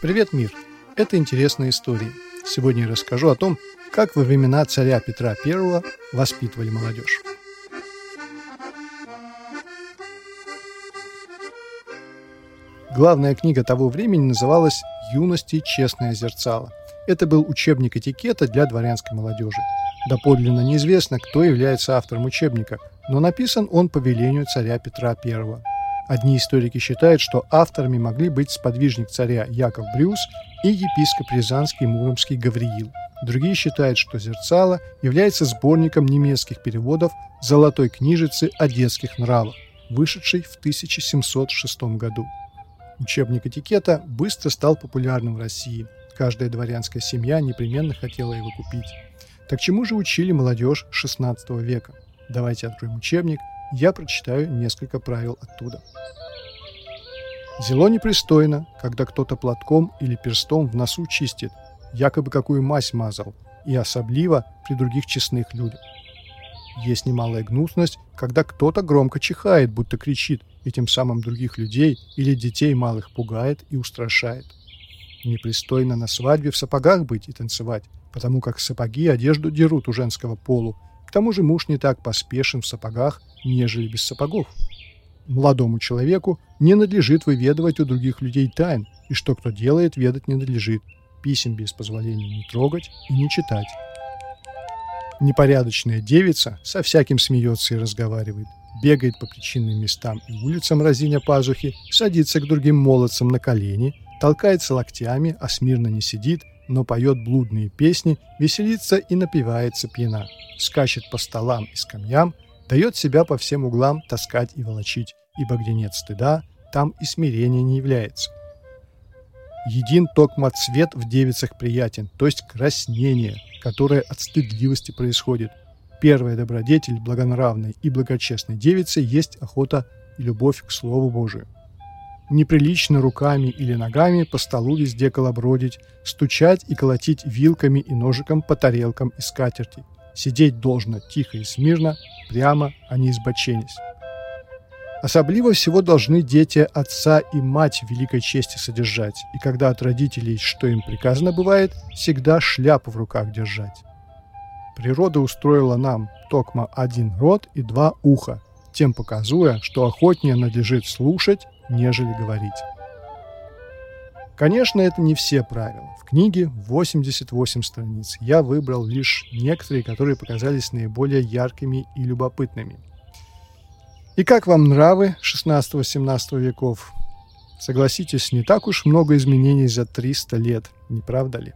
Привет, мир! Это интересная история. Сегодня я расскажу о том, как во времена царя Петра I воспитывали молодежь. Главная книга того времени называлась «Юности честное зерцало». Это был учебник этикета для дворянской молодежи. Доподлинно неизвестно, кто является автором учебника, но написан он по велению царя Петра I. Одни историки считают, что авторами могли быть сподвижник царя Яков Брюс и епископ Рязанский Муромский Гавриил. Другие считают, что «Зерцало» является сборником немецких переводов золотой книжицы о детских нравах, вышедшей в 1706 году. Учебник этикета быстро стал популярным в России. Каждая дворянская семья непременно хотела его купить. Так чему же учили молодежь XVI века? Давайте откроем учебник я прочитаю несколько правил оттуда. Зело непристойно, когда кто-то платком или перстом в носу чистит, якобы какую мазь мазал, и особливо при других честных людях. Есть немалая гнусность, когда кто-то громко чихает, будто кричит, и тем самым других людей или детей малых пугает и устрашает. Непристойно на свадьбе в сапогах быть и танцевать, потому как сапоги одежду дерут у женского полу, к тому же муж не так поспешен в сапогах, нежели без сапогов. Молодому человеку не надлежит выведывать у других людей тайн, и что кто делает, ведать не надлежит. Писем без позволения не трогать и не читать. Непорядочная девица со всяким смеется и разговаривает, бегает по причинным местам и улицам разиня пазухи, садится к другим молодцам на колени, толкается локтями, а смирно не сидит, но поет блудные песни, веселится и напивается пьяна, скачет по столам и скамьям, дает себя по всем углам таскать и волочить, ибо где нет стыда, там и смирения не является. Един токма цвет в девицах приятен, то есть краснение, которое от стыдливости происходит. Первая добродетель благонравной и благочестной девицы есть охота и любовь к Слову Божию. Неприлично руками или ногами по столу везде колобродить, стучать и колотить вилками и ножиком по тарелкам и скатерти. Сидеть должно тихо и смирно, прямо, а не избоченясь. Особливо всего должны дети отца и мать великой чести содержать, и когда от родителей, что им приказано бывает, всегда шляпу в руках держать. Природа устроила нам токма один рот и два уха, тем показуя, что охотнее надлежит слушать, нежели говорить. Конечно, это не все правила. В книге 88 страниц. Я выбрал лишь некоторые, которые показались наиболее яркими и любопытными. И как вам нравы 16-17 веков? Согласитесь, не так уж много изменений за 300 лет, не правда ли?